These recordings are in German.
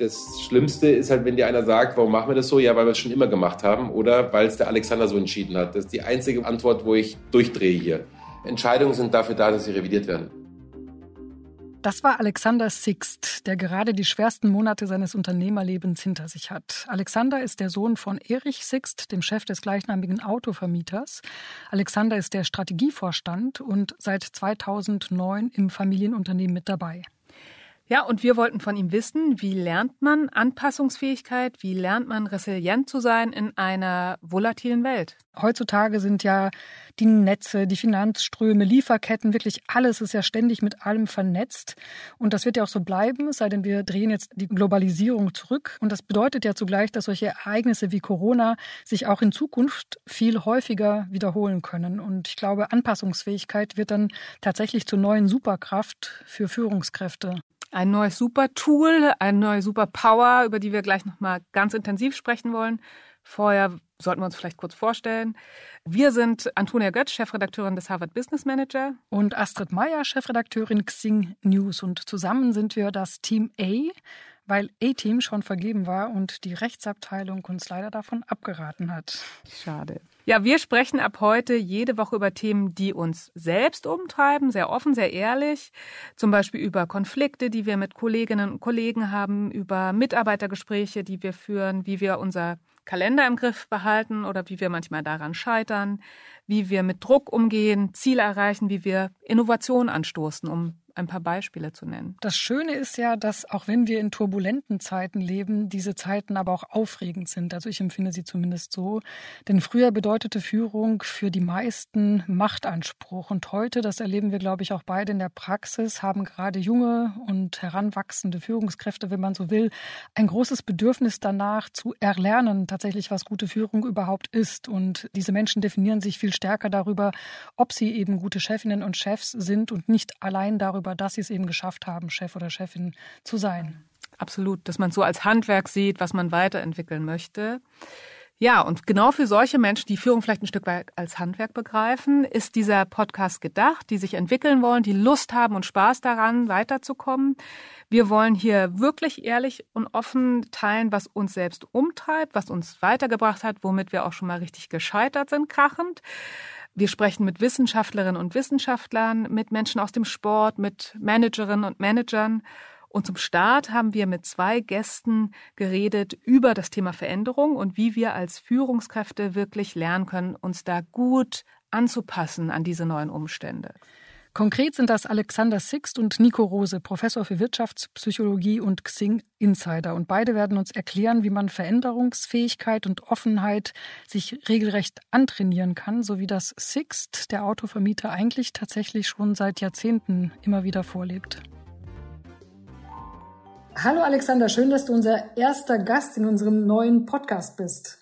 Das Schlimmste ist halt, wenn dir einer sagt, warum machen wir das so? Ja, weil wir es schon immer gemacht haben oder weil es der Alexander so entschieden hat. Das ist die einzige Antwort, wo ich durchdrehe hier. Entscheidungen sind dafür da, dass sie revidiert werden. Das war Alexander Sixt, der gerade die schwersten Monate seines Unternehmerlebens hinter sich hat. Alexander ist der Sohn von Erich Sixt, dem Chef des gleichnamigen Autovermieters. Alexander ist der Strategievorstand und seit 2009 im Familienunternehmen mit dabei. Ja, und wir wollten von ihm wissen, wie lernt man Anpassungsfähigkeit, wie lernt man resilient zu sein in einer volatilen Welt? Heutzutage sind ja die Netze, die Finanzströme, Lieferketten, wirklich alles ist ja ständig mit allem vernetzt. Und das wird ja auch so bleiben, sei denn wir drehen jetzt die Globalisierung zurück. Und das bedeutet ja zugleich, dass solche Ereignisse wie Corona sich auch in Zukunft viel häufiger wiederholen können. Und ich glaube, Anpassungsfähigkeit wird dann tatsächlich zur neuen Superkraft für Führungskräfte ein neues Super-Tool, eine neue Super-Power, über die wir gleich nochmal ganz intensiv sprechen wollen. Vorher sollten wir uns vielleicht kurz vorstellen. Wir sind Antonia Götz, Chefredakteurin des Harvard Business Manager. Und Astrid Meyer, Chefredakteurin Xing News. Und zusammen sind wir das Team A, weil A-Team schon vergeben war und die Rechtsabteilung uns leider davon abgeraten hat. Schade. Ja, wir sprechen ab heute jede Woche über Themen, die uns selbst umtreiben, sehr offen, sehr ehrlich. Zum Beispiel über Konflikte, die wir mit Kolleginnen und Kollegen haben, über Mitarbeitergespräche, die wir führen, wie wir unser Kalender im Griff behalten oder wie wir manchmal daran scheitern, wie wir mit Druck umgehen, Ziele erreichen, wie wir Innovation anstoßen, um ein paar Beispiele zu nennen. Das Schöne ist ja, dass auch wenn wir in turbulenten Zeiten leben, diese Zeiten aber auch aufregend sind. Also ich empfinde sie zumindest so. Denn früher bedeutete Führung für die meisten Machtanspruch. Und heute, das erleben wir, glaube ich, auch beide in der Praxis, haben gerade junge und heranwachsende Führungskräfte, wenn man so will, ein großes Bedürfnis danach zu erlernen, tatsächlich, was gute Führung überhaupt ist. Und diese Menschen definieren sich viel stärker darüber, ob sie eben gute Chefinnen und Chefs sind und nicht allein darüber, darüber, dass sie es eben geschafft haben, Chef oder Chefin zu sein. Absolut, dass man so als Handwerk sieht, was man weiterentwickeln möchte. Ja, und genau für solche Menschen, die Führung vielleicht ein Stück weit als Handwerk begreifen, ist dieser Podcast gedacht, die sich entwickeln wollen, die Lust haben und Spaß daran, weiterzukommen. Wir wollen hier wirklich ehrlich und offen teilen, was uns selbst umtreibt, was uns weitergebracht hat, womit wir auch schon mal richtig gescheitert sind, krachend. Wir sprechen mit Wissenschaftlerinnen und Wissenschaftlern, mit Menschen aus dem Sport, mit Managerinnen und Managern. Und zum Start haben wir mit zwei Gästen geredet über das Thema Veränderung und wie wir als Führungskräfte wirklich lernen können, uns da gut anzupassen an diese neuen Umstände. Konkret sind das Alexander Sixt und Nico Rose, Professor für Wirtschaftspsychologie und Xing Insider. Und beide werden uns erklären, wie man Veränderungsfähigkeit und Offenheit sich regelrecht antrainieren kann, so wie das Sixt, der Autovermieter, eigentlich tatsächlich schon seit Jahrzehnten immer wieder vorlebt. Hallo Alexander, schön, dass du unser erster Gast in unserem neuen Podcast bist.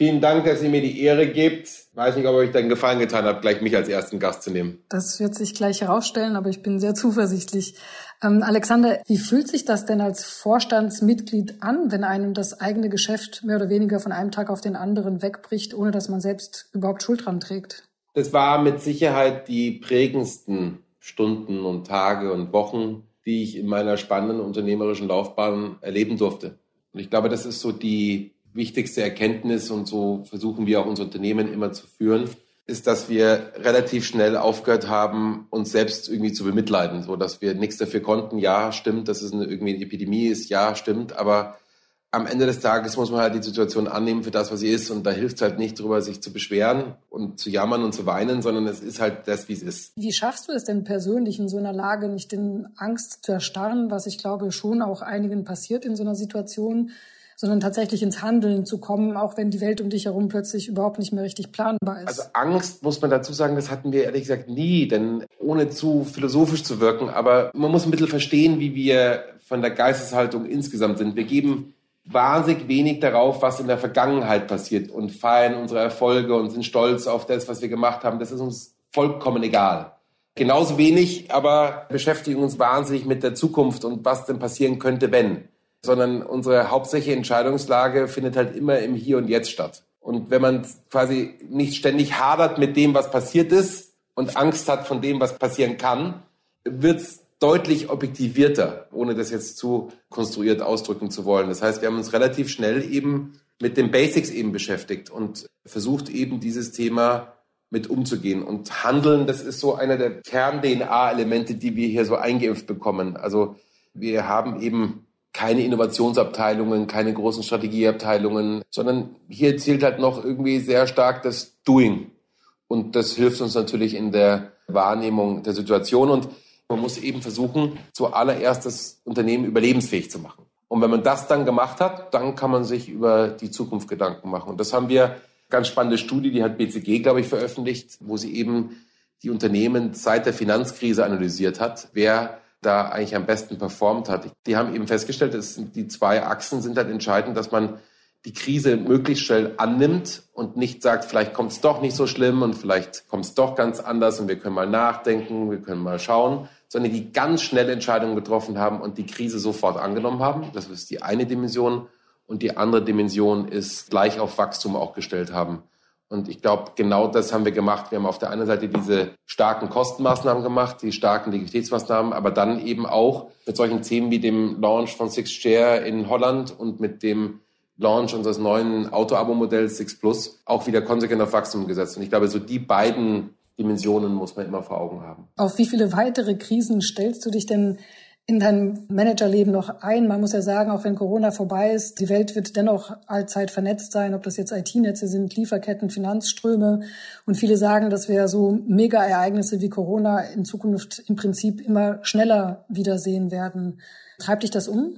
Vielen Dank, dass ihr mir die Ehre gebt. Weiß nicht, ob euch den Gefallen getan habt, gleich mich als ersten Gast zu nehmen. Das wird sich gleich herausstellen, aber ich bin sehr zuversichtlich. Ähm, Alexander, wie fühlt sich das denn als Vorstandsmitglied an, wenn einem das eigene Geschäft mehr oder weniger von einem Tag auf den anderen wegbricht, ohne dass man selbst überhaupt Schuld dran trägt? Das war mit Sicherheit die prägendsten Stunden und Tage und Wochen, die ich in meiner spannenden unternehmerischen Laufbahn erleben durfte. Und ich glaube, das ist so die wichtigste Erkenntnis und so versuchen wir auch unser Unternehmen immer zu führen, ist, dass wir relativ schnell aufgehört haben, uns selbst irgendwie zu bemitleiden, so dass wir nichts dafür konnten. Ja, stimmt, dass es eine, irgendwie eine Epidemie ist. Ja, stimmt, aber am Ende des Tages muss man halt die Situation annehmen für das, was sie ist. Und da hilft es halt nicht drüber, sich zu beschweren und zu jammern und zu weinen, sondern es ist halt das, wie es ist. Wie schaffst du es denn persönlich in so einer Lage nicht in Angst zu erstarren, was ich glaube schon auch einigen passiert in so einer Situation? Sondern tatsächlich ins Handeln zu kommen, auch wenn die Welt um dich herum plötzlich überhaupt nicht mehr richtig planbar ist. Also Angst, muss man dazu sagen, das hatten wir ehrlich gesagt nie, denn ohne zu philosophisch zu wirken, aber man muss ein bisschen verstehen, wie wir von der Geisteshaltung insgesamt sind. Wir geben wahnsinnig wenig darauf, was in der Vergangenheit passiert und feiern unsere Erfolge und sind stolz auf das, was wir gemacht haben. Das ist uns vollkommen egal. Genauso wenig, aber beschäftigen uns wahnsinnig mit der Zukunft und was denn passieren könnte, wenn sondern unsere hauptsächliche Entscheidungslage findet halt immer im Hier und Jetzt statt. Und wenn man quasi nicht ständig hadert mit dem, was passiert ist und Angst hat von dem, was passieren kann, wird es deutlich objektivierter, ohne das jetzt zu konstruiert ausdrücken zu wollen. Das heißt, wir haben uns relativ schnell eben mit den Basics eben beschäftigt und versucht eben dieses Thema mit umzugehen. Und Handeln, das ist so einer der Kern-DNA-Elemente, die wir hier so eingeimpft bekommen. Also wir haben eben keine Innovationsabteilungen, keine großen Strategieabteilungen, sondern hier zählt halt noch irgendwie sehr stark das Doing. Und das hilft uns natürlich in der Wahrnehmung der Situation. Und man muss eben versuchen, zuallererst das Unternehmen überlebensfähig zu machen. Und wenn man das dann gemacht hat, dann kann man sich über die Zukunft Gedanken machen. Und das haben wir ganz spannende Studie, die hat BCG, glaube ich, veröffentlicht, wo sie eben die Unternehmen seit der Finanzkrise analysiert hat, wer da eigentlich am besten performt hat. Die haben eben festgestellt, dass die zwei Achsen sind halt entscheidend, dass man die Krise möglichst schnell annimmt und nicht sagt, vielleicht kommt es doch nicht so schlimm und vielleicht kommt es doch ganz anders und wir können mal nachdenken, wir können mal schauen, sondern die ganz schnell Entscheidungen getroffen haben und die Krise sofort angenommen haben. Das ist die eine Dimension. Und die andere Dimension ist gleich auf Wachstum auch gestellt haben. Und ich glaube, genau das haben wir gemacht. Wir haben auf der einen Seite diese starken Kostenmaßnahmen gemacht, die starken Liquiditätsmaßnahmen, aber dann eben auch mit solchen Themen wie dem Launch von Six Share in Holland und mit dem Launch unseres neuen Auto-Abo-Modells Six Plus auch wieder konsequent auf Wachstum gesetzt. Und ich glaube, so die beiden Dimensionen muss man immer vor Augen haben. Auf wie viele weitere Krisen stellst du dich denn in deinem Managerleben noch ein? Man muss ja sagen, auch wenn Corona vorbei ist, die Welt wird dennoch allzeit vernetzt sein, ob das jetzt IT-Netze sind, Lieferketten, Finanzströme. Und viele sagen, dass wir so Mega-Ereignisse wie Corona in Zukunft im Prinzip immer schneller wiedersehen werden. Treibt dich das um?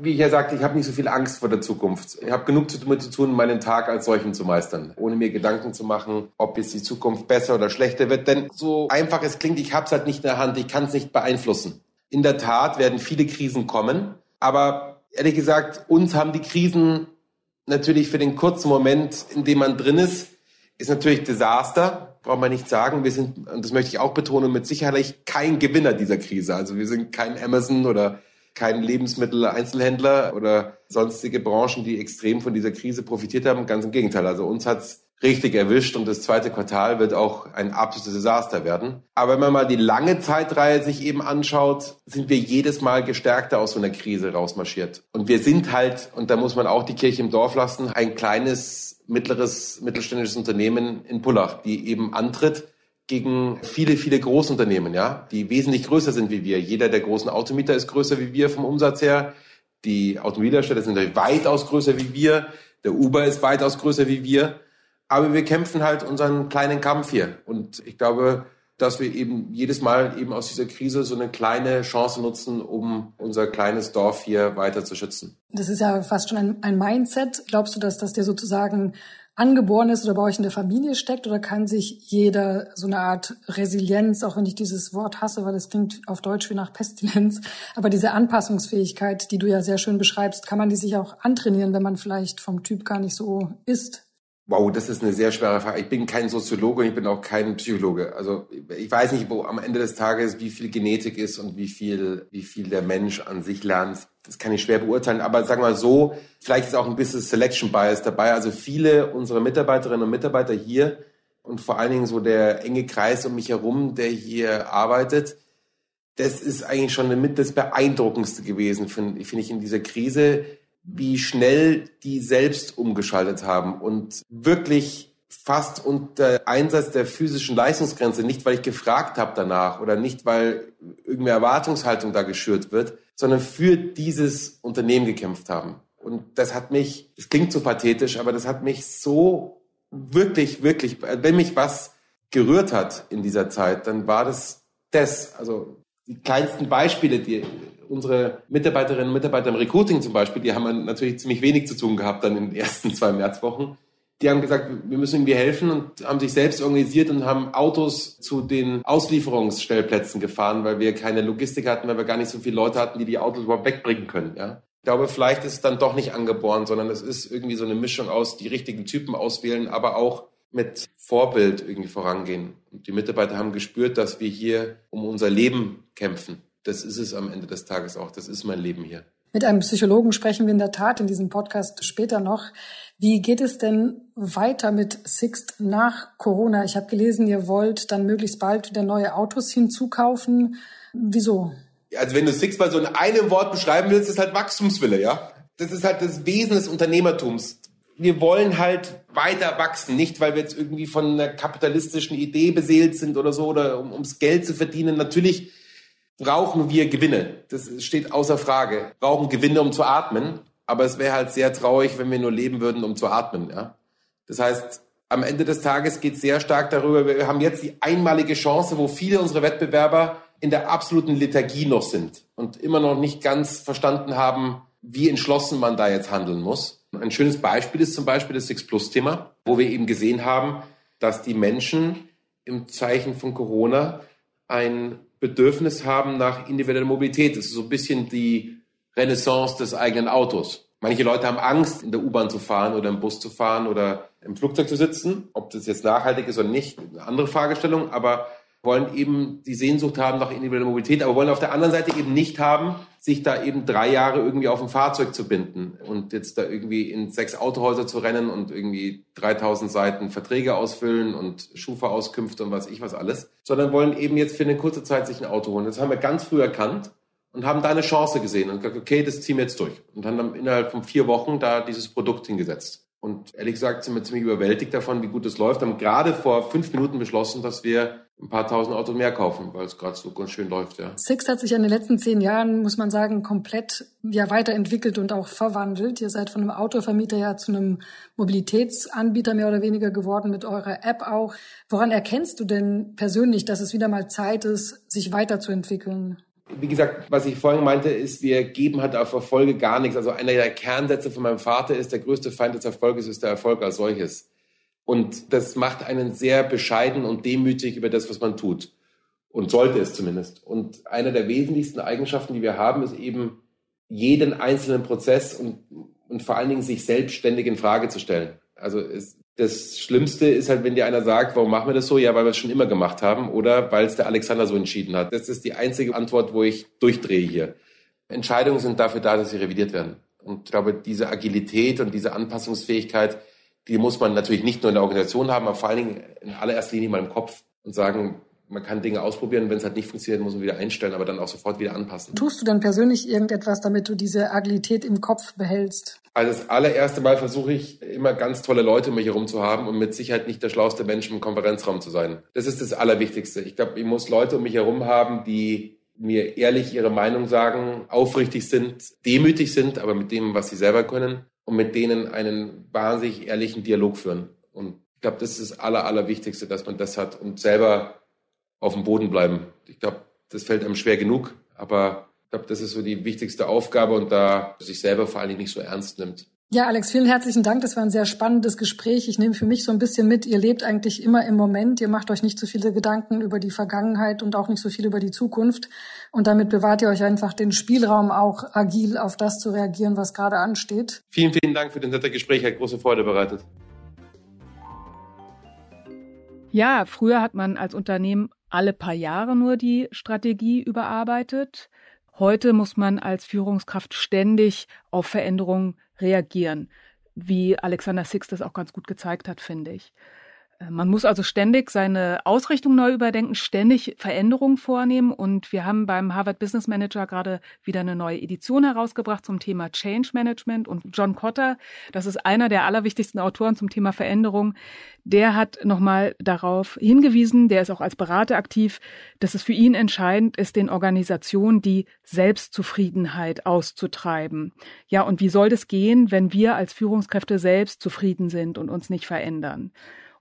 Wie ich ja sagte, ich habe nicht so viel Angst vor der Zukunft. Ich habe genug damit zu tun, meinen Tag als solchen zu meistern, ohne mir Gedanken zu machen, ob jetzt die Zukunft besser oder schlechter wird. Denn so einfach es klingt, ich habe es halt nicht in der Hand, ich kann es nicht beeinflussen. In der Tat werden viele Krisen kommen, aber ehrlich gesagt, uns haben die Krisen natürlich für den kurzen Moment, in dem man drin ist, ist natürlich Desaster, braucht man nicht sagen. Wir sind, und das möchte ich auch betonen, mit Sicherheit kein Gewinner dieser Krise. Also wir sind kein Amazon oder kein Lebensmittel-Einzelhändler oder sonstige Branchen, die extrem von dieser Krise profitiert haben. Ganz im Gegenteil. Also uns hat's richtig erwischt und das zweite Quartal wird auch ein absolutes Desaster werden. Aber wenn man mal die lange Zeitreihe sich eben anschaut, sind wir jedes Mal gestärkter aus so einer Krise rausmarschiert. Und wir sind halt, und da muss man auch die Kirche im Dorf lassen, ein kleines, mittleres, mittelständisches Unternehmen in Pullach, die eben antritt gegen viele, viele Großunternehmen, ja, die wesentlich größer sind wie wir. Jeder der großen Automieter ist größer wie wir vom Umsatz her. Die Automobilhersteller sind weitaus größer wie wir. Der Uber ist weitaus größer wie wir. Aber wir kämpfen halt unseren kleinen Kampf hier. Und ich glaube, dass wir eben jedes Mal eben aus dieser Krise so eine kleine Chance nutzen, um unser kleines Dorf hier weiter zu schützen. Das ist ja fast schon ein, ein Mindset. Glaubst du, dass das dir sozusagen angeboren ist oder bei euch in der Familie steckt? Oder kann sich jeder so eine Art Resilienz, auch wenn ich dieses Wort hasse, weil das klingt auf Deutsch wie nach Pestilenz, aber diese Anpassungsfähigkeit, die du ja sehr schön beschreibst, kann man die sich auch antrainieren, wenn man vielleicht vom Typ gar nicht so ist? Wow, das ist eine sehr schwere Frage. Ich bin kein Soziologe und ich bin auch kein Psychologe. Also ich weiß nicht, wo am Ende des Tages wie viel Genetik ist und wie viel, wie viel der Mensch an sich lernt. Das kann ich schwer beurteilen. Aber sagen wir mal so, vielleicht ist auch ein bisschen Selection Bias dabei. Also viele unserer Mitarbeiterinnen und Mitarbeiter hier und vor allen Dingen so der enge Kreis um mich herum, der hier arbeitet, das ist eigentlich schon mit das Beeindruckendste gewesen, finde find ich, in dieser Krise wie schnell die selbst umgeschaltet haben und wirklich fast unter Einsatz der physischen Leistungsgrenze, nicht weil ich gefragt habe danach oder nicht weil irgendeine Erwartungshaltung da geschürt wird, sondern für dieses Unternehmen gekämpft haben. Und das hat mich, es klingt so pathetisch, aber das hat mich so wirklich, wirklich, wenn mich was gerührt hat in dieser Zeit, dann war das das. Also die kleinsten Beispiele, die unsere Mitarbeiterinnen und Mitarbeiter im Recruiting zum Beispiel, die haben natürlich ziemlich wenig zu tun gehabt dann in den ersten zwei Märzwochen. Die haben gesagt, wir müssen irgendwie helfen und haben sich selbst organisiert und haben Autos zu den Auslieferungsstellplätzen gefahren, weil wir keine Logistik hatten, weil wir gar nicht so viele Leute hatten, die die Autos überhaupt wegbringen können. Ja? Ich glaube, vielleicht ist es dann doch nicht angeboren, sondern es ist irgendwie so eine Mischung aus die richtigen Typen auswählen, aber auch mit Vorbild irgendwie vorangehen. Und die Mitarbeiter haben gespürt, dass wir hier um unser Leben kämpfen das ist es am Ende des Tages auch. Das ist mein Leben hier. Mit einem Psychologen sprechen wir in der Tat in diesem Podcast später noch. Wie geht es denn weiter mit Sixt nach Corona? Ich habe gelesen, ihr wollt dann möglichst bald wieder neue Autos hinzukaufen. Wieso? Also wenn du Six mal so in einem Wort beschreiben willst, ist halt Wachstumswille, ja. Das ist halt das Wesen des Unternehmertums. Wir wollen halt weiter wachsen, nicht weil wir jetzt irgendwie von einer kapitalistischen Idee beseelt sind oder so oder um, ums Geld zu verdienen. Natürlich brauchen wir Gewinne. Das steht außer Frage. Brauchen Gewinne, um zu atmen. Aber es wäre halt sehr traurig, wenn wir nur leben würden, um zu atmen. Ja? Das heißt, am Ende des Tages geht es sehr stark darüber, wir haben jetzt die einmalige Chance, wo viele unserer Wettbewerber in der absoluten Lethargie noch sind und immer noch nicht ganz verstanden haben, wie entschlossen man da jetzt handeln muss. Ein schönes Beispiel ist zum Beispiel das Six Plus Thema, wo wir eben gesehen haben, dass die Menschen im Zeichen von Corona ein Bedürfnis haben nach individueller Mobilität. Das ist so ein bisschen die Renaissance des eigenen Autos. Manche Leute haben Angst, in der U-Bahn zu fahren oder im Bus zu fahren oder im Flugzeug zu sitzen. Ob das jetzt nachhaltig ist oder nicht, eine andere Fragestellung. Aber wollen eben die Sehnsucht haben nach individueller Mobilität, aber wollen auf der anderen Seite eben nicht haben, sich da eben drei Jahre irgendwie auf ein Fahrzeug zu binden und jetzt da irgendwie in sechs Autohäuser zu rennen und irgendwie 3000 Seiten Verträge ausfüllen und Schufa-Auskünfte und was ich was alles, sondern wollen eben jetzt für eine kurze Zeit sich ein Auto holen. Das haben wir ganz früh erkannt und haben da eine Chance gesehen und gesagt, okay, das ziehen wir jetzt durch. Und dann haben innerhalb von vier Wochen da dieses Produkt hingesetzt. Und ehrlich gesagt sind wir ziemlich überwältigt davon, wie gut es läuft. Haben gerade vor fünf Minuten beschlossen, dass wir ein paar tausend Autos mehr kaufen, weil es gerade so ganz schön läuft, ja. Six hat sich in den letzten zehn Jahren, muss man sagen, komplett ja weiterentwickelt und auch verwandelt. Ihr seid von einem Autovermieter ja zu einem Mobilitätsanbieter mehr oder weniger geworden mit eurer App auch. Woran erkennst du denn persönlich, dass es wieder mal Zeit ist, sich weiterzuentwickeln? Wie gesagt, was ich vorhin meinte, ist, wir geben halt auf Erfolge gar nichts. Also einer der Kernsätze von meinem Vater ist, der größte Feind des Erfolges ist der Erfolg als solches. Und das macht einen sehr bescheiden und demütig über das, was man tut. Und sollte es zumindest. Und eine der wesentlichsten Eigenschaften, die wir haben, ist eben jeden einzelnen Prozess und, und vor allen Dingen sich selbstständig in Frage zu stellen. Also es, das Schlimmste ist halt, wenn dir einer sagt, warum machen wir das so? Ja, weil wir es schon immer gemacht haben oder weil es der Alexander so entschieden hat. Das ist die einzige Antwort, wo ich durchdrehe hier. Entscheidungen sind dafür da, dass sie revidiert werden. Und ich glaube, diese Agilität und diese Anpassungsfähigkeit, die muss man natürlich nicht nur in der Organisation haben, aber vor allen Dingen in allererster Linie mal im Kopf und sagen, man kann Dinge ausprobieren, wenn es halt nicht funktioniert, muss man wieder einstellen, aber dann auch sofort wieder anpassen. Tust du denn persönlich irgendetwas, damit du diese Agilität im Kopf behältst? Also das allererste Mal versuche ich immer ganz tolle Leute um mich herum zu haben und mit Sicherheit nicht der schlauste Mensch im Konferenzraum zu sein. Das ist das Allerwichtigste. Ich glaube, ich muss Leute um mich herum haben, die mir ehrlich ihre Meinung sagen, aufrichtig sind, demütig sind, aber mit dem, was sie selber können und mit denen einen wahnsinnig ehrlichen Dialog führen. Und ich glaube, das ist das Aller, Allerwichtigste, dass man das hat und selber auf dem Boden bleiben. Ich glaube, das fällt einem schwer genug, aber ich glaube, das ist so die wichtigste Aufgabe und da sich selber vor allen Dingen nicht so ernst nimmt. Ja, Alex, vielen herzlichen Dank. Das war ein sehr spannendes Gespräch. Ich nehme für mich so ein bisschen mit, ihr lebt eigentlich immer im Moment. Ihr macht euch nicht so viele Gedanken über die Vergangenheit und auch nicht so viel über die Zukunft. Und damit bewahrt ihr euch einfach den Spielraum, auch agil auf das zu reagieren, was gerade ansteht. Vielen, vielen Dank für das nette Gespräch. Hat große Freude bereitet. Ja, früher hat man als Unternehmen alle paar Jahre nur die Strategie überarbeitet. Heute muss man als Führungskraft ständig auf Veränderungen reagieren, wie Alexander Six das auch ganz gut gezeigt hat, finde ich. Man muss also ständig seine Ausrichtung neu überdenken, ständig Veränderungen vornehmen. Und wir haben beim Harvard Business Manager gerade wieder eine neue Edition herausgebracht zum Thema Change Management. Und John Cotter, das ist einer der allerwichtigsten Autoren zum Thema Veränderung, der hat nochmal darauf hingewiesen, der ist auch als Berater aktiv, dass es für ihn entscheidend ist, den Organisationen die Selbstzufriedenheit auszutreiben. Ja, und wie soll das gehen, wenn wir als Führungskräfte selbst zufrieden sind und uns nicht verändern?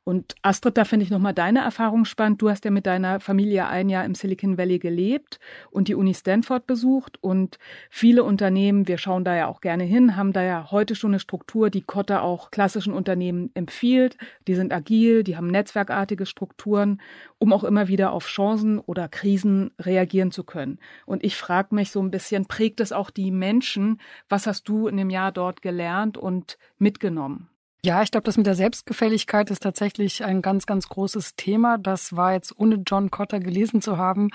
Und Astrid, da finde ich nochmal deine Erfahrung spannend. Du hast ja mit deiner Familie ein Jahr im Silicon Valley gelebt und die Uni Stanford besucht. Und viele Unternehmen, wir schauen da ja auch gerne hin, haben da ja heute schon eine Struktur, die Kotta auch klassischen Unternehmen empfiehlt. Die sind agil, die haben netzwerkartige Strukturen, um auch immer wieder auf Chancen oder Krisen reagieren zu können. Und ich frage mich so ein bisschen, prägt es auch die Menschen? Was hast du in dem Jahr dort gelernt und mitgenommen? Ja, ich glaube, das mit der Selbstgefälligkeit ist tatsächlich ein ganz, ganz großes Thema. Das war jetzt, ohne John Cotter gelesen zu haben,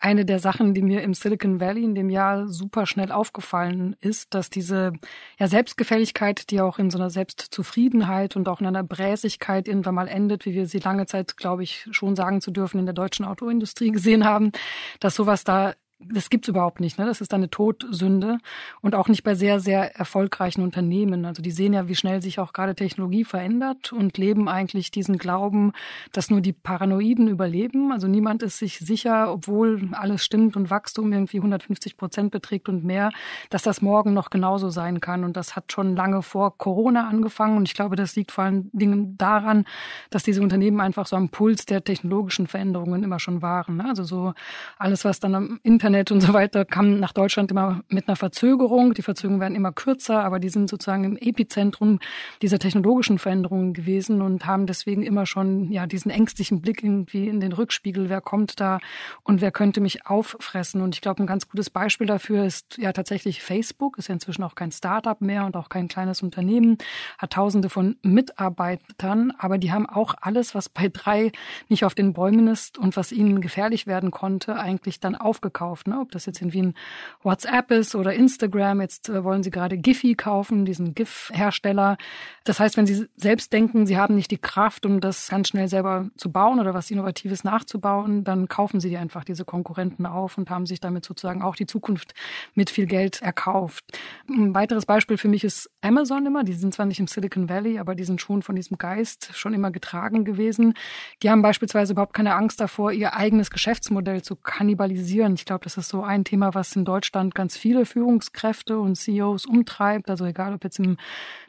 eine der Sachen, die mir im Silicon Valley in dem Jahr super schnell aufgefallen ist, dass diese ja, Selbstgefälligkeit, die auch in so einer Selbstzufriedenheit und auch in einer Bräsigkeit irgendwann mal endet, wie wir sie lange Zeit, glaube ich, schon sagen zu dürfen, in der deutschen Autoindustrie gesehen haben, dass sowas da das gibt's überhaupt nicht. Ne? Das ist eine Todsünde und auch nicht bei sehr, sehr erfolgreichen Unternehmen. Also die sehen ja, wie schnell sich auch gerade Technologie verändert und leben eigentlich diesen Glauben, dass nur die Paranoiden überleben. Also niemand ist sich sicher, obwohl alles stimmt und Wachstum irgendwie 150 Prozent beträgt und mehr, dass das morgen noch genauso sein kann. Und das hat schon lange vor Corona angefangen. Und ich glaube, das liegt vor allen Dingen daran, dass diese Unternehmen einfach so am Puls der technologischen Veränderungen immer schon waren. Ne? Also so alles, was dann am Internet Internet und so weiter kam nach Deutschland immer mit einer Verzögerung. Die Verzögerungen werden immer kürzer, aber die sind sozusagen im Epizentrum dieser technologischen Veränderungen gewesen und haben deswegen immer schon ja diesen ängstlichen Blick irgendwie in den Rückspiegel. Wer kommt da und wer könnte mich auffressen? Und ich glaube, ein ganz gutes Beispiel dafür ist ja tatsächlich Facebook. Ist ja inzwischen auch kein Startup mehr und auch kein kleines Unternehmen. Hat Tausende von Mitarbeitern, aber die haben auch alles, was bei drei nicht auf den Bäumen ist und was ihnen gefährlich werden konnte, eigentlich dann aufgekauft gekauft. Ne? Ob das jetzt irgendwie ein WhatsApp ist oder Instagram. Jetzt äh, wollen sie gerade Giphy kaufen, diesen GIF-Hersteller. Das heißt, wenn sie selbst denken, sie haben nicht die Kraft, um das ganz schnell selber zu bauen oder was Innovatives nachzubauen, dann kaufen sie die einfach diese Konkurrenten auf und haben sich damit sozusagen auch die Zukunft mit viel Geld erkauft. Ein weiteres Beispiel für mich ist Amazon immer. Die sind zwar nicht im Silicon Valley, aber die sind schon von diesem Geist schon immer getragen gewesen. Die haben beispielsweise überhaupt keine Angst davor, ihr eigenes Geschäftsmodell zu kannibalisieren. Ich glaube, das ist so ein Thema, was in Deutschland ganz viele Führungskräfte und CEOs umtreibt. Also egal, ob jetzt im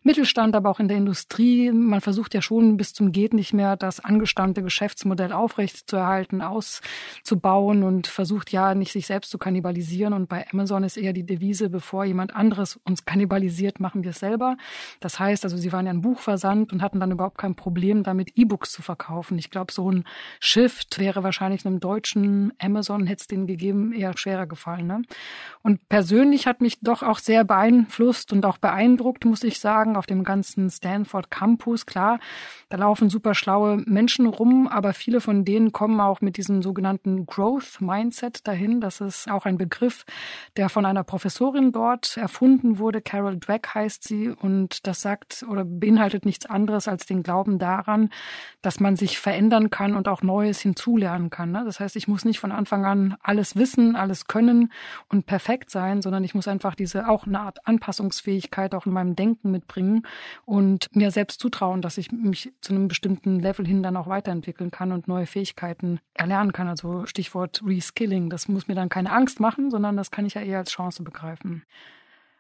Mittelstand, aber auch in der Industrie. Man versucht ja schon bis zum geht nicht mehr das angestammte Geschäftsmodell aufrecht zu erhalten, auszubauen und versucht ja nicht sich selbst zu kannibalisieren. Und bei Amazon ist eher die Devise, bevor jemand anderes uns kannibalisiert, machen wir es selber. Das heißt also, sie waren ja ein Buchversand und hatten dann überhaupt kein Problem damit, E-Books zu verkaufen. Ich glaube, so ein Shift wäre wahrscheinlich einem deutschen Amazon, hätte es den gegeben, eher eher schwerer gefallen. Ne? Und persönlich hat mich doch auch sehr beeinflusst und auch beeindruckt, muss ich sagen, auf dem ganzen Stanford Campus. Klar, da laufen super schlaue Menschen rum, aber viele von denen kommen auch mit diesem sogenannten Growth Mindset dahin. Das ist auch ein Begriff, der von einer Professorin dort erfunden wurde. Carol Dweck heißt sie und das sagt oder beinhaltet nichts anderes als den Glauben daran, dass man sich verändern kann und auch Neues hinzulernen kann. Ne? Das heißt, ich muss nicht von Anfang an alles wissen, alles können und perfekt sein, sondern ich muss einfach diese auch eine Art Anpassungsfähigkeit auch in meinem Denken mitbringen und mir selbst zutrauen, dass ich mich zu einem bestimmten Level hin dann auch weiterentwickeln kann und neue Fähigkeiten erlernen kann. Also Stichwort Reskilling. Das muss mir dann keine Angst machen, sondern das kann ich ja eher als Chance begreifen.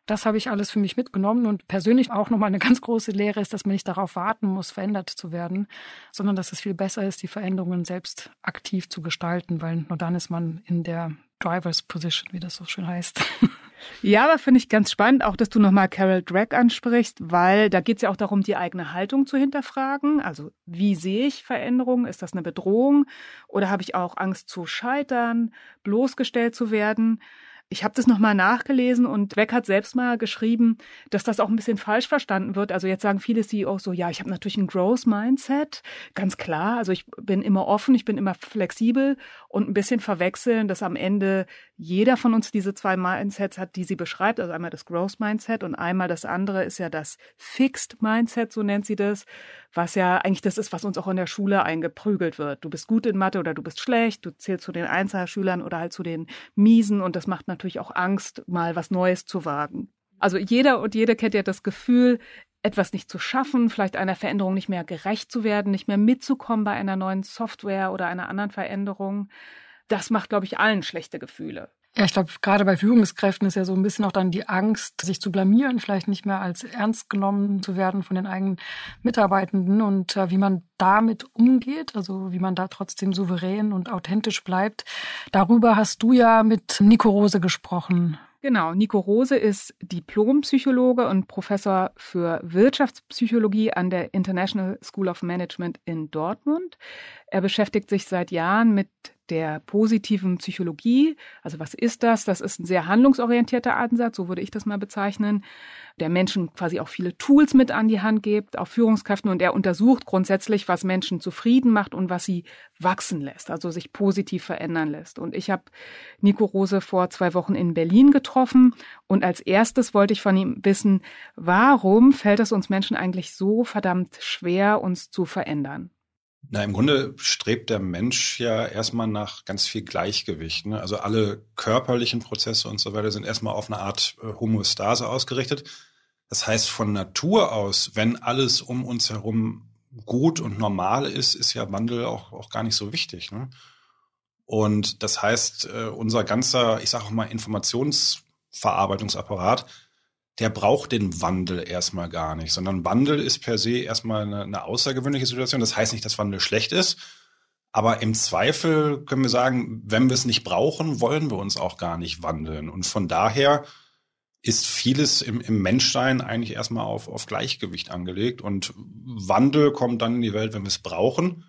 Das habe ich alles für mich mitgenommen und persönlich auch nochmal eine ganz große Lehre ist, dass man nicht darauf warten muss, verändert zu werden, sondern dass es viel besser ist, die Veränderungen selbst aktiv zu gestalten, weil nur dann ist man in der Driver's Position, wie das so schön heißt. Ja, aber finde ich ganz spannend, auch dass du nochmal Carol Drake ansprichst, weil da geht es ja auch darum, die eigene Haltung zu hinterfragen. Also wie sehe ich Veränderungen? Ist das eine Bedrohung? Oder habe ich auch Angst zu scheitern, bloßgestellt zu werden? Ich habe das nochmal nachgelesen und Weck hat selbst mal geschrieben, dass das auch ein bisschen falsch verstanden wird. Also jetzt sagen viele CEOs so, ja, ich habe natürlich ein Growth Mindset, ganz klar. Also ich bin immer offen, ich bin immer flexibel und ein bisschen verwechseln, dass am Ende jeder von uns diese zwei Mindsets hat, die sie beschreibt. Also einmal das Growth Mindset und einmal das andere ist ja das Fixed Mindset, so nennt sie das, was ja eigentlich das ist, was uns auch in der Schule eingeprügelt wird. Du bist gut in Mathe oder du bist schlecht, du zählst zu den Einzelschülern oder halt zu den Miesen und das macht natürlich auch Angst, mal was Neues zu wagen. Also jeder und jede kennt ja das Gefühl, etwas nicht zu schaffen, vielleicht einer Veränderung nicht mehr gerecht zu werden, nicht mehr mitzukommen bei einer neuen Software oder einer anderen Veränderung. Das macht, glaube ich, allen schlechte Gefühle. Ja, ich glaube, gerade bei Führungskräften ist ja so ein bisschen auch dann die Angst, sich zu blamieren, vielleicht nicht mehr als ernst genommen zu werden von den eigenen Mitarbeitenden und äh, wie man damit umgeht, also wie man da trotzdem souverän und authentisch bleibt. Darüber hast du ja mit Nico Rose gesprochen. Genau, Nico Rose ist Diplompsychologe und Professor für Wirtschaftspsychologie an der International School of Management in Dortmund. Er beschäftigt sich seit Jahren mit der positiven Psychologie. Also was ist das? Das ist ein sehr handlungsorientierter Ansatz, so würde ich das mal bezeichnen, der Menschen quasi auch viele Tools mit an die Hand gibt, auch Führungskräften und er untersucht grundsätzlich, was Menschen zufrieden macht und was sie wachsen lässt, also sich positiv verändern lässt. Und ich habe Nico Rose vor zwei Wochen in Berlin getroffen und als erstes wollte ich von ihm wissen, warum fällt es uns Menschen eigentlich so verdammt schwer, uns zu verändern? Na, im Grunde strebt der Mensch ja erstmal nach ganz viel Gleichgewicht. Ne? Also alle körperlichen Prozesse und so weiter sind erstmal auf eine Art äh, Homöostase ausgerichtet. Das heißt, von Natur aus, wenn alles um uns herum gut und normal ist, ist ja Wandel auch, auch gar nicht so wichtig. Ne? Und das heißt, äh, unser ganzer, ich sage auch mal, Informationsverarbeitungsapparat, der braucht den Wandel erstmal gar nicht, sondern Wandel ist per se erstmal eine, eine außergewöhnliche Situation. Das heißt nicht, dass Wandel schlecht ist, aber im Zweifel können wir sagen, wenn wir es nicht brauchen, wollen wir uns auch gar nicht wandeln. Und von daher ist vieles im, im Menschsein eigentlich erstmal auf, auf Gleichgewicht angelegt. Und Wandel kommt dann in die Welt, wenn wir es brauchen.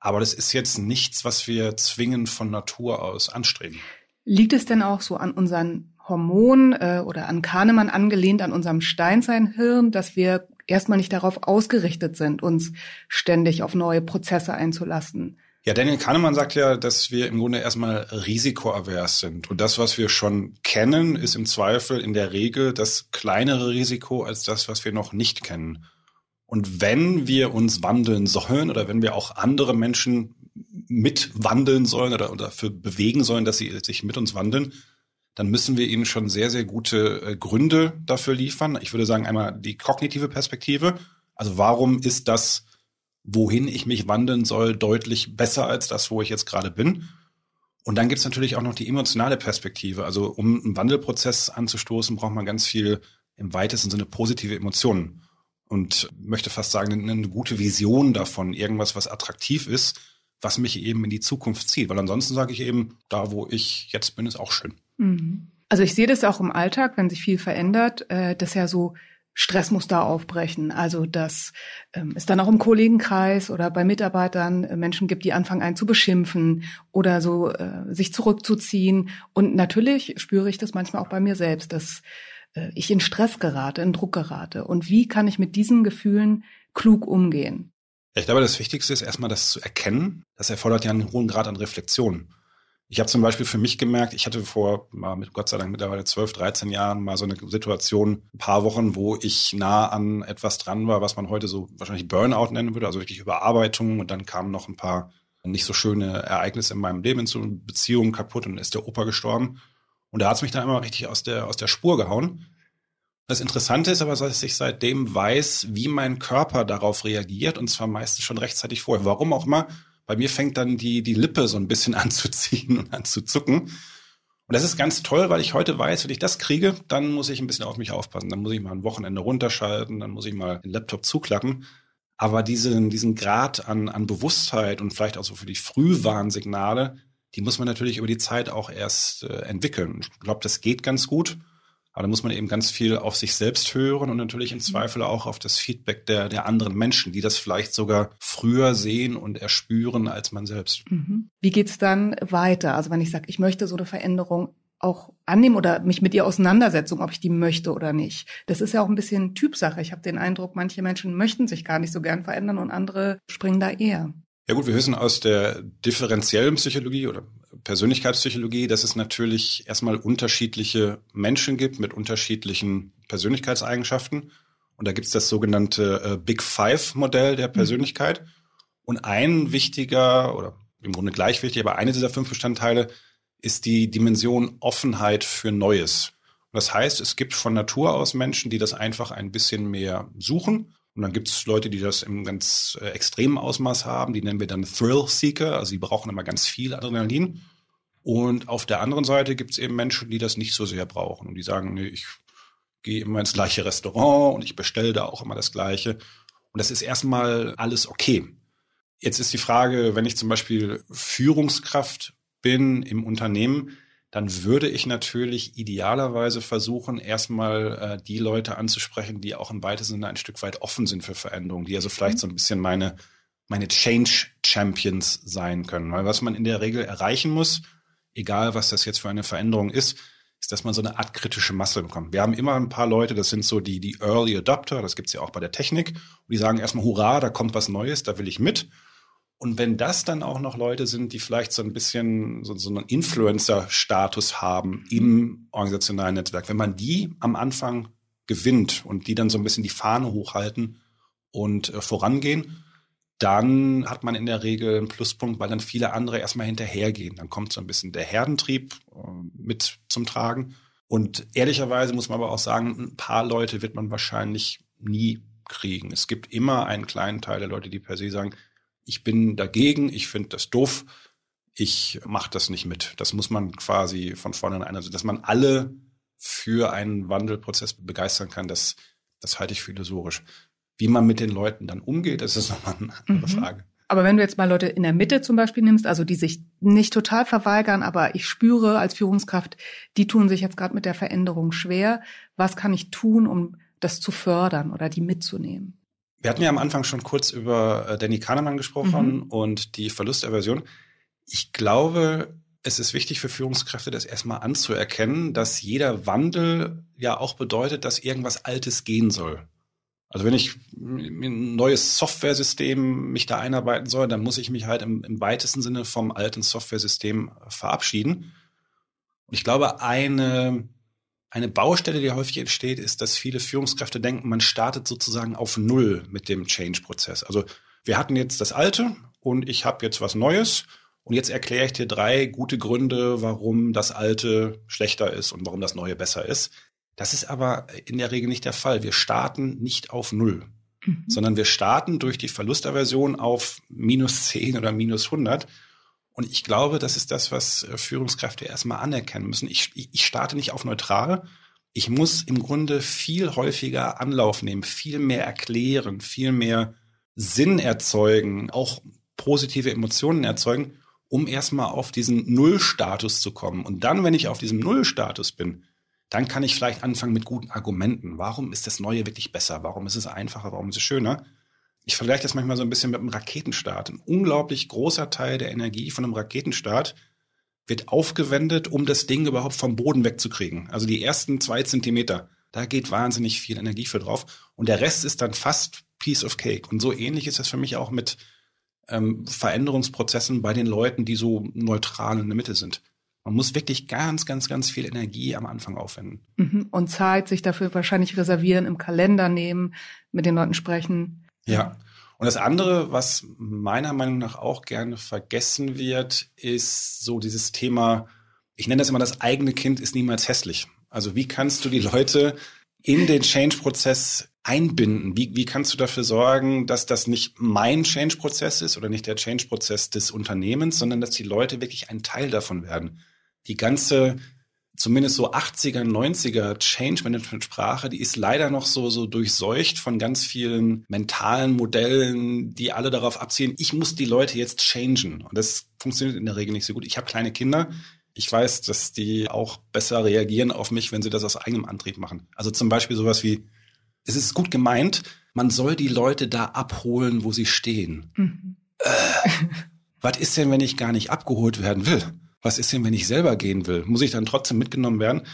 Aber das ist jetzt nichts, was wir zwingend von Natur aus anstreben. Liegt es denn auch so an unseren Hormonen äh, oder an Kahnemann angelehnt, an unserem Steinzeinhirn, dass wir erstmal nicht darauf ausgerichtet sind, uns ständig auf neue Prozesse einzulassen? Ja, Daniel Kahnemann sagt ja, dass wir im Grunde erstmal risikoavers sind. Und das, was wir schon kennen, ist im Zweifel in der Regel das kleinere Risiko als das, was wir noch nicht kennen. Und wenn wir uns wandeln sollen oder wenn wir auch andere Menschen mitwandeln sollen oder, oder dafür bewegen sollen, dass sie sich mit uns wandeln, dann müssen wir ihnen schon sehr, sehr gute äh, Gründe dafür liefern. Ich würde sagen, einmal die kognitive Perspektive. Also warum ist das, wohin ich mich wandeln soll, deutlich besser als das, wo ich jetzt gerade bin? Und dann gibt es natürlich auch noch die emotionale Perspektive. Also um einen Wandelprozess anzustoßen, braucht man ganz viel im weitesten Sinne positive Emotionen und möchte fast sagen, eine, eine gute Vision davon, irgendwas, was attraktiv ist, was mich eben in die Zukunft zieht. Weil ansonsten sage ich eben, da wo ich jetzt bin, ist auch schön. Mhm. Also ich sehe das auch im Alltag, wenn sich viel verändert, äh, dass ja so Stressmuster aufbrechen. Also dass ähm, es dann auch im Kollegenkreis oder bei Mitarbeitern äh, Menschen gibt, die anfangen einen zu beschimpfen oder so äh, sich zurückzuziehen. Und natürlich spüre ich das manchmal auch bei mir selbst, dass äh, ich in Stress gerate, in Druck gerate. Und wie kann ich mit diesen Gefühlen klug umgehen? Ich glaube, das Wichtigste ist erstmal das zu erkennen. Das erfordert ja einen hohen Grad an Reflexion. Ich habe zum Beispiel für mich gemerkt, ich hatte vor mal mit Gott sei Dank mittlerweile 12, 13 Jahren mal so eine Situation, ein paar Wochen, wo ich nah an etwas dran war, was man heute so wahrscheinlich Burnout nennen würde, also wirklich Überarbeitung. Und dann kamen noch ein paar nicht so schöne Ereignisse in meinem Leben, so Beziehungen kaputt und ist der Opa gestorben. Und da hat es mich dann immer richtig aus der, aus der Spur gehauen. Das Interessante ist aber, dass ich seitdem weiß, wie mein Körper darauf reagiert, und zwar meistens schon rechtzeitig vorher. Warum auch immer, bei mir fängt dann die, die Lippe so ein bisschen an zu ziehen und an zu zucken. Und das ist ganz toll, weil ich heute weiß, wenn ich das kriege, dann muss ich ein bisschen auf mich aufpassen. Dann muss ich mal ein Wochenende runterschalten, dann muss ich mal den Laptop zuklappen. Aber diesen, diesen Grad an, an Bewusstheit und vielleicht auch so für die Frühwarnsignale, die muss man natürlich über die Zeit auch erst äh, entwickeln. Ich glaube, das geht ganz gut. Aber da muss man eben ganz viel auf sich selbst hören und natürlich im Zweifel auch auf das Feedback der, der anderen Menschen, die das vielleicht sogar früher sehen und erspüren als man selbst. Mhm. Wie geht's dann weiter? Also wenn ich sage, ich möchte so eine Veränderung auch annehmen oder mich mit ihr auseinandersetzen, ob ich die möchte oder nicht. Das ist ja auch ein bisschen Typsache. Ich habe den Eindruck, manche Menschen möchten sich gar nicht so gern verändern und andere springen da eher. Ja gut, wir wissen aus der differenziellen Psychologie oder Persönlichkeitspsychologie, dass es natürlich erstmal unterschiedliche Menschen gibt mit unterschiedlichen Persönlichkeitseigenschaften. Und da gibt es das sogenannte äh, Big Five-Modell der mhm. Persönlichkeit. Und ein wichtiger oder im Grunde gleich wichtig, aber eine dieser fünf Bestandteile ist die Dimension Offenheit für Neues. Und das heißt, es gibt von Natur aus Menschen, die das einfach ein bisschen mehr suchen und dann gibt es Leute, die das im ganz äh, extremen Ausmaß haben, die nennen wir dann Thrill Seeker, also sie brauchen immer ganz viel Adrenalin. Und auf der anderen Seite gibt es eben Menschen, die das nicht so sehr brauchen und die sagen, nee, ich gehe immer ins gleiche Restaurant und ich bestelle da auch immer das Gleiche. Und das ist erstmal alles okay. Jetzt ist die Frage, wenn ich zum Beispiel Führungskraft bin im Unternehmen, dann würde ich natürlich idealerweise versuchen, erstmal äh, die Leute anzusprechen, die auch im weitesten Sinne ein Stück weit offen sind für Veränderungen, die also vielleicht mhm. so ein bisschen meine, meine Change Champions sein können. Weil was man in der Regel erreichen muss, egal was das jetzt für eine Veränderung ist, ist, dass man so eine Art kritische Masse bekommt. Wir haben immer ein paar Leute, das sind so die, die Early Adopter, das gibt's ja auch bei der Technik, und die sagen erstmal, hurra, da kommt was Neues, da will ich mit. Und wenn das dann auch noch Leute sind, die vielleicht so ein bisschen so, so einen Influencer-Status haben im organisationalen Netzwerk, wenn man die am Anfang gewinnt und die dann so ein bisschen die Fahne hochhalten und äh, vorangehen, dann hat man in der Regel einen Pluspunkt, weil dann viele andere erstmal hinterhergehen. Dann kommt so ein bisschen der Herdentrieb äh, mit zum Tragen. Und ehrlicherweise muss man aber auch sagen, ein paar Leute wird man wahrscheinlich nie kriegen. Es gibt immer einen kleinen Teil der Leute, die per se sagen, ich bin dagegen, ich finde das doof, ich mache das nicht mit. Das muss man quasi von vornherein, also dass man alle für einen Wandelprozess begeistern kann, das, das halte ich für illusorisch. Wie man mit den Leuten dann umgeht, das ist nochmal eine andere mhm. Frage. Aber wenn du jetzt mal Leute in der Mitte zum Beispiel nimmst, also die sich nicht total verweigern, aber ich spüre als Führungskraft, die tun sich jetzt gerade mit der Veränderung schwer. Was kann ich tun, um das zu fördern oder die mitzunehmen? Wir hatten ja am Anfang schon kurz über äh, Danny Kahnemann gesprochen mhm. und die Verlusterversion. Ich glaube, es ist wichtig für Führungskräfte, das erstmal anzuerkennen, dass jeder Wandel ja auch bedeutet, dass irgendwas Altes gehen soll. Also wenn ich ein neues Softwaresystem mich da einarbeiten soll, dann muss ich mich halt im, im weitesten Sinne vom alten Softwaresystem verabschieden. Und ich glaube, eine, eine Baustelle, die häufig entsteht, ist, dass viele Führungskräfte denken, man startet sozusagen auf Null mit dem Change-Prozess. Also wir hatten jetzt das Alte und ich habe jetzt was Neues und jetzt erkläre ich dir drei gute Gründe, warum das Alte schlechter ist und warum das Neue besser ist. Das ist aber in der Regel nicht der Fall. Wir starten nicht auf Null, mhm. sondern wir starten durch die Verlustaversion auf minus 10 oder minus 100. Und ich glaube, das ist das, was äh, Führungskräfte erstmal anerkennen müssen. Ich, ich starte nicht auf neutral. Ich muss im Grunde viel häufiger Anlauf nehmen, viel mehr erklären, viel mehr Sinn erzeugen, auch positive Emotionen erzeugen, um erstmal auf diesen Nullstatus zu kommen. Und dann, wenn ich auf diesem Nullstatus bin, dann kann ich vielleicht anfangen mit guten Argumenten. Warum ist das Neue wirklich besser? Warum ist es einfacher? Warum ist es schöner? Ich vergleiche das manchmal so ein bisschen mit einem Raketenstart. Ein unglaublich großer Teil der Energie von einem Raketenstart wird aufgewendet, um das Ding überhaupt vom Boden wegzukriegen. Also die ersten zwei Zentimeter, da geht wahnsinnig viel Energie für drauf. Und der Rest ist dann fast Piece of Cake. Und so ähnlich ist das für mich auch mit ähm, Veränderungsprozessen bei den Leuten, die so neutral in der Mitte sind. Man muss wirklich ganz, ganz, ganz viel Energie am Anfang aufwenden. Mhm. Und Zeit sich dafür wahrscheinlich reservieren, im Kalender nehmen, mit den Leuten sprechen. Ja. Und das andere, was meiner Meinung nach auch gerne vergessen wird, ist so dieses Thema, ich nenne das immer, das eigene Kind ist niemals hässlich. Also wie kannst du die Leute in den Change-Prozess einbinden? Wie, wie kannst du dafür sorgen, dass das nicht mein Change-Prozess ist oder nicht der Change-Prozess des Unternehmens, sondern dass die Leute wirklich ein Teil davon werden? die ganze zumindest so 80er, 90er Change Management Sprache, die ist leider noch so, so durchseucht von ganz vielen mentalen Modellen, die alle darauf abzielen, ich muss die Leute jetzt changen. Und das funktioniert in der Regel nicht so gut. Ich habe kleine Kinder. Ich weiß, dass die auch besser reagieren auf mich, wenn sie das aus eigenem Antrieb machen. Also zum Beispiel sowas wie, es ist gut gemeint, man soll die Leute da abholen, wo sie stehen. Mhm. Äh, was ist denn, wenn ich gar nicht abgeholt werden will? Was ist denn, wenn ich selber gehen will? Muss ich dann trotzdem mitgenommen werden?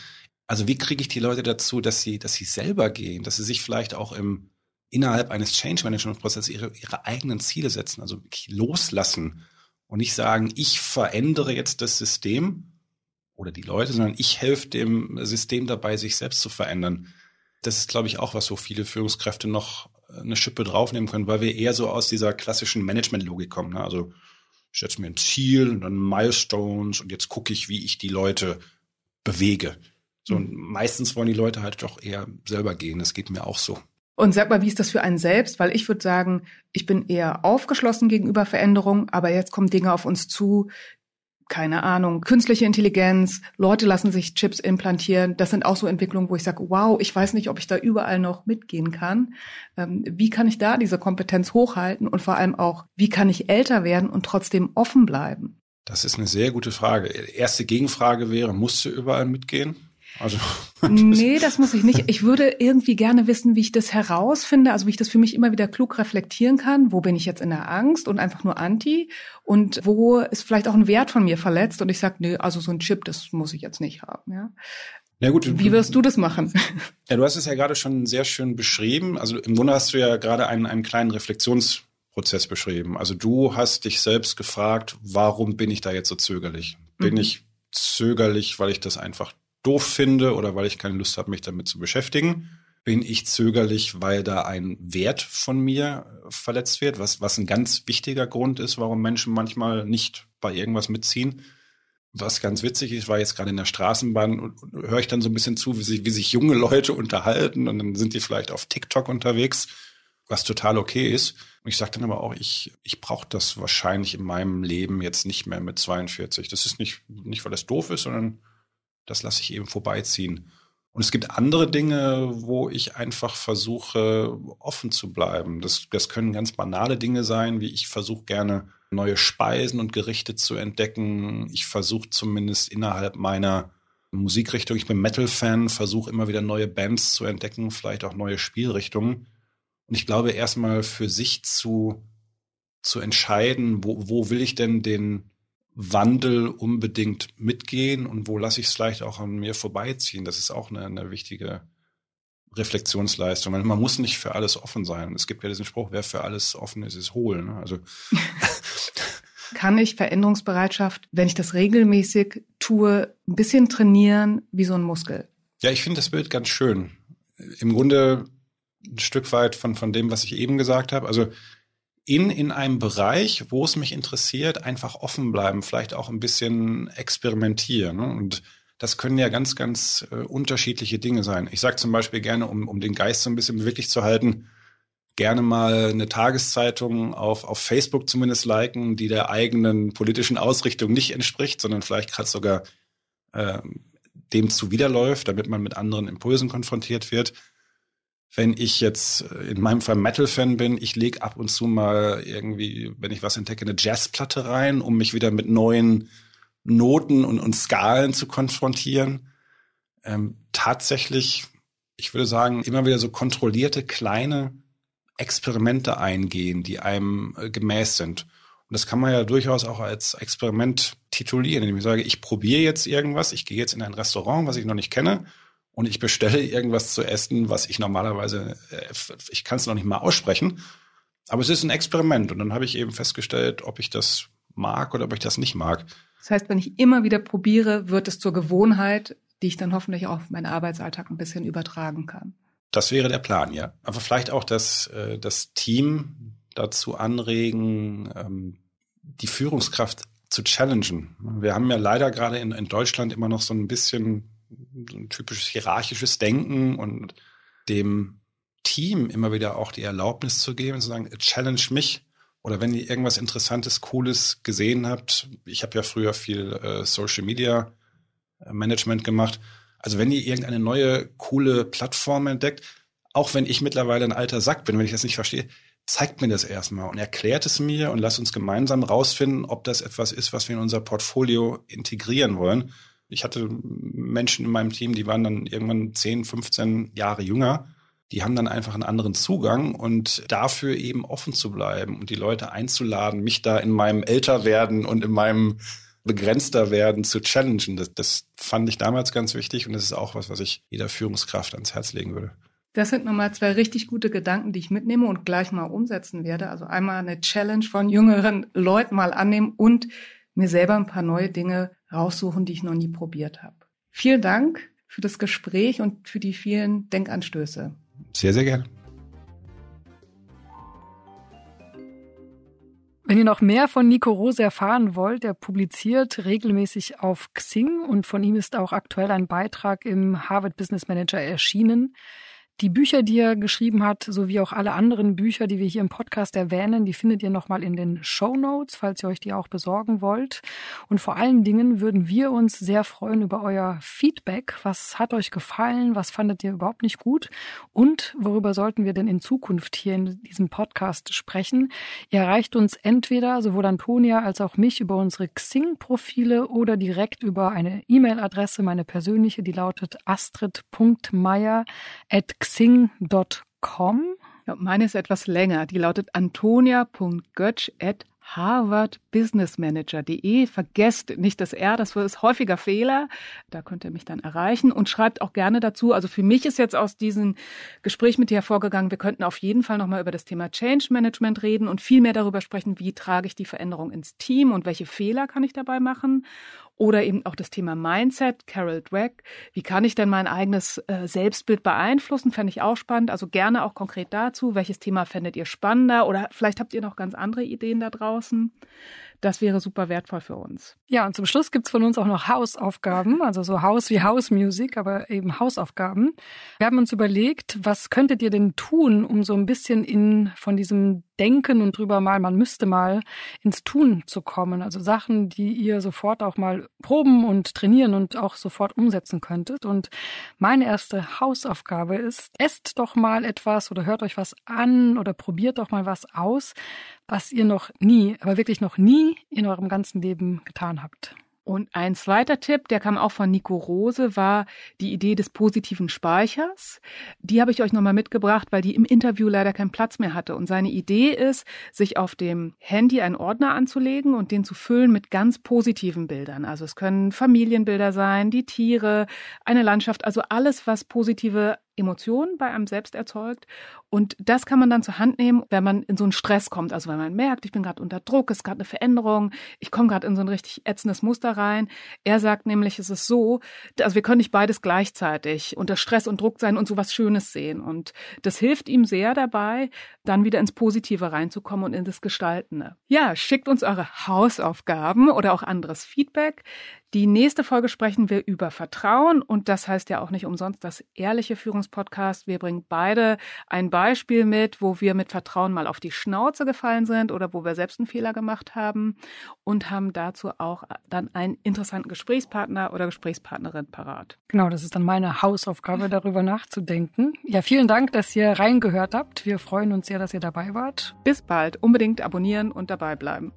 Also wie kriege ich die Leute dazu, dass sie, dass sie selber gehen, dass sie sich vielleicht auch im innerhalb eines Change Management Prozesses ihre, ihre eigenen Ziele setzen, also loslassen und nicht sagen, ich verändere jetzt das System oder die Leute, sondern ich helfe dem System dabei, sich selbst zu verändern. Das ist, glaube ich, auch was, wo viele Führungskräfte noch eine Schippe draufnehmen können, weil wir eher so aus dieser klassischen Management-Logik kommen. Ne? Also ich setze mir ein Ziel und dann Milestones und jetzt gucke ich, wie ich die Leute bewege. So, und meistens wollen die Leute halt doch eher selber gehen. Das geht mir auch so. Und sag mal, wie ist das für einen selbst? Weil ich würde sagen, ich bin eher aufgeschlossen gegenüber Veränderungen, aber jetzt kommen Dinge auf uns zu, keine Ahnung, künstliche Intelligenz, Leute lassen sich Chips implantieren. Das sind auch so Entwicklungen, wo ich sage, wow, ich weiß nicht, ob ich da überall noch mitgehen kann. Ähm, wie kann ich da diese Kompetenz hochhalten und vor allem auch, wie kann ich älter werden und trotzdem offen bleiben? Das ist eine sehr gute Frage. Erste Gegenfrage wäre, musst du überall mitgehen? Also nee, das muss ich nicht. Ich würde irgendwie gerne wissen, wie ich das herausfinde, also wie ich das für mich immer wieder klug reflektieren kann. Wo bin ich jetzt in der Angst und einfach nur anti? Und wo ist vielleicht auch ein Wert von mir verletzt? Und ich sage, nee, also so ein Chip, das muss ich jetzt nicht haben. Ja. Ja gut. Wie wirst du das machen? Ja, du hast es ja gerade schon sehr schön beschrieben. Also im Grunde hast du ja gerade einen, einen kleinen Reflexionsprozess beschrieben. Also du hast dich selbst gefragt, warum bin ich da jetzt so zögerlich? Bin mhm. ich zögerlich, weil ich das einfach doof finde oder weil ich keine Lust habe, mich damit zu beschäftigen? Bin ich zögerlich, weil da ein Wert von mir verletzt wird, was, was ein ganz wichtiger Grund ist, warum Menschen manchmal nicht bei irgendwas mitziehen? Was ganz witzig ist, war jetzt gerade in der Straßenbahn und, und höre ich dann so ein bisschen zu, wie sich, wie sich junge Leute unterhalten und dann sind die vielleicht auf TikTok unterwegs, was total okay ist. Und ich sage dann aber auch, ich, ich brauche das wahrscheinlich in meinem Leben jetzt nicht mehr mit 42. Das ist nicht, nicht weil das doof ist, sondern das lasse ich eben vorbeiziehen. Und es gibt andere Dinge, wo ich einfach versuche, offen zu bleiben. Das, das können ganz banale Dinge sein, wie ich versuche gerne neue Speisen und Gerichte zu entdecken. Ich versuche zumindest innerhalb meiner Musikrichtung, ich bin Metal-Fan, versuche immer wieder neue Bands zu entdecken, vielleicht auch neue Spielrichtungen. Und ich glaube, erstmal für sich zu, zu entscheiden, wo, wo will ich denn den, Wandel unbedingt mitgehen und wo lasse ich es vielleicht auch an mir vorbeiziehen. Das ist auch eine, eine wichtige Reflexionsleistung. Man muss nicht für alles offen sein. Es gibt ja diesen Spruch, wer für alles offen ist, ist hohl. Ne? Also kann ich Veränderungsbereitschaft, wenn ich das regelmäßig tue, ein bisschen trainieren wie so ein Muskel? Ja, ich finde das Bild ganz schön. Im Grunde ein Stück weit von, von dem, was ich eben gesagt habe. Also in, in einem Bereich, wo es mich interessiert, einfach offen bleiben, vielleicht auch ein bisschen experimentieren. Ne? Und das können ja ganz, ganz äh, unterschiedliche Dinge sein. Ich sage zum Beispiel gerne, um, um den Geist so ein bisschen beweglich zu halten, gerne mal eine Tageszeitung auf, auf Facebook zumindest liken, die der eigenen politischen Ausrichtung nicht entspricht, sondern vielleicht gerade sogar äh, dem zuwiderläuft, damit man mit anderen Impulsen konfrontiert wird wenn ich jetzt in meinem Fall Metal-Fan bin, ich lege ab und zu mal irgendwie, wenn ich was entdecke, eine Jazzplatte rein, um mich wieder mit neuen Noten und, und Skalen zu konfrontieren. Ähm, tatsächlich, ich würde sagen, immer wieder so kontrollierte kleine Experimente eingehen, die einem äh, gemäß sind. Und das kann man ja durchaus auch als Experiment titulieren, indem ich sage, ich probiere jetzt irgendwas, ich gehe jetzt in ein Restaurant, was ich noch nicht kenne, und ich bestelle irgendwas zu essen, was ich normalerweise, äh, ich kann es noch nicht mal aussprechen, aber es ist ein Experiment und dann habe ich eben festgestellt, ob ich das mag oder ob ich das nicht mag. Das heißt, wenn ich immer wieder probiere, wird es zur Gewohnheit, die ich dann hoffentlich auch auf meinen Arbeitsalltag ein bisschen übertragen kann. Das wäre der Plan, ja. Aber vielleicht auch das, äh, das Team dazu anregen, ähm, die Führungskraft zu challengen. Wir haben ja leider gerade in, in Deutschland immer noch so ein bisschen so ein typisches hierarchisches Denken und dem Team immer wieder auch die Erlaubnis zu geben, zu sagen, challenge mich. Oder wenn ihr irgendwas Interessantes, Cooles gesehen habt, ich habe ja früher viel äh, Social Media äh, Management gemacht. Also wenn ihr irgendeine neue, coole Plattform entdeckt, auch wenn ich mittlerweile ein alter Sack bin, wenn ich das nicht verstehe, zeigt mir das erstmal und erklärt es mir und lasst uns gemeinsam rausfinden, ob das etwas ist, was wir in unser Portfolio integrieren wollen. Ich hatte Menschen in meinem Team, die waren dann irgendwann 10, 15 Jahre jünger. Die haben dann einfach einen anderen Zugang und dafür eben offen zu bleiben und die Leute einzuladen, mich da in meinem Älterwerden und in meinem begrenzter werden zu challengen. Das, das fand ich damals ganz wichtig und das ist auch was, was ich jeder Führungskraft ans Herz legen würde. Das sind nochmal zwei richtig gute Gedanken, die ich mitnehme und gleich mal umsetzen werde. Also einmal eine Challenge von jüngeren Leuten mal annehmen und mir selber ein paar neue Dinge raussuchen, die ich noch nie probiert habe. Vielen Dank für das Gespräch und für die vielen Denkanstöße. Sehr, sehr gerne. Wenn ihr noch mehr von Nico Rose erfahren wollt, er publiziert regelmäßig auf Xing und von ihm ist auch aktuell ein Beitrag im Harvard Business Manager erschienen. Die Bücher, die er geschrieben hat, sowie auch alle anderen Bücher, die wir hier im Podcast erwähnen, die findet ihr nochmal in den Show Notes, falls ihr euch die auch besorgen wollt. Und vor allen Dingen würden wir uns sehr freuen über euer Feedback. Was hat euch gefallen? Was fandet ihr überhaupt nicht gut? Und worüber sollten wir denn in Zukunft hier in diesem Podcast sprechen? Ihr erreicht uns entweder sowohl Antonia als auch mich über unsere Xing-Profile oder direkt über eine E-Mail-Adresse, meine persönliche, die lautet astrid.meier@ xing.com. Ja, meine ist etwas länger. Die lautet antonia.götsch harvardbusinessmanager.de. Vergesst nicht das R, das ist häufiger Fehler. Da könnt ihr mich dann erreichen und schreibt auch gerne dazu. Also für mich ist jetzt aus diesem Gespräch mit dir hervorgegangen, wir könnten auf jeden Fall nochmal über das Thema Change Management reden und viel mehr darüber sprechen, wie trage ich die Veränderung ins Team und welche Fehler kann ich dabei machen. Oder eben auch das Thema Mindset, Carol Dweck. Wie kann ich denn mein eigenes äh, Selbstbild beeinflussen? Fände ich auch spannend. Also gerne auch konkret dazu. Welches Thema fändet ihr spannender? Oder vielleicht habt ihr noch ganz andere Ideen da draußen. Das wäre super wertvoll für uns. Ja, und zum Schluss gibt's von uns auch noch Hausaufgaben, also so Haus wie House Music, aber eben Hausaufgaben. Wir haben uns überlegt, was könntet ihr denn tun, um so ein bisschen in von diesem Denken und drüber mal, man müsste mal ins Tun zu kommen. Also Sachen, die ihr sofort auch mal proben und trainieren und auch sofort umsetzen könntet. Und meine erste Hausaufgabe ist, esst doch mal etwas oder hört euch was an oder probiert doch mal was aus, was ihr noch nie, aber wirklich noch nie in eurem ganzen Leben getan habt. Und ein zweiter Tipp, der kam auch von Nico Rose, war die Idee des positiven Speichers. Die habe ich euch nochmal mitgebracht, weil die im Interview leider keinen Platz mehr hatte. Und seine Idee ist, sich auf dem Handy einen Ordner anzulegen und den zu füllen mit ganz positiven Bildern. Also es können Familienbilder sein, die Tiere, eine Landschaft, also alles, was positive Emotionen bei einem selbst erzeugt. Und das kann man dann zur Hand nehmen, wenn man in so einen Stress kommt. Also wenn man merkt, ich bin gerade unter Druck, es ist gerade eine Veränderung, ich komme gerade in so ein richtig ätzendes Muster rein. Er sagt nämlich, es ist so, also wir können nicht beides gleichzeitig unter Stress und Druck sein und so was Schönes sehen. Und das hilft ihm sehr dabei, dann wieder ins Positive reinzukommen und in das Gestaltende. Ja, schickt uns eure Hausaufgaben oder auch anderes Feedback. Die nächste Folge sprechen wir über Vertrauen und das heißt ja auch nicht umsonst das ehrliche Führungspodcast. Wir bringen beide ein Beispiel mit, wo wir mit Vertrauen mal auf die Schnauze gefallen sind oder wo wir selbst einen Fehler gemacht haben und haben dazu auch dann einen interessanten Gesprächspartner oder Gesprächspartnerin parat. Genau, das ist dann meine Hausaufgabe, darüber nachzudenken. Ja, vielen Dank, dass ihr reingehört habt. Wir freuen uns sehr, dass ihr dabei wart. Bis bald. Unbedingt abonnieren und dabei bleiben.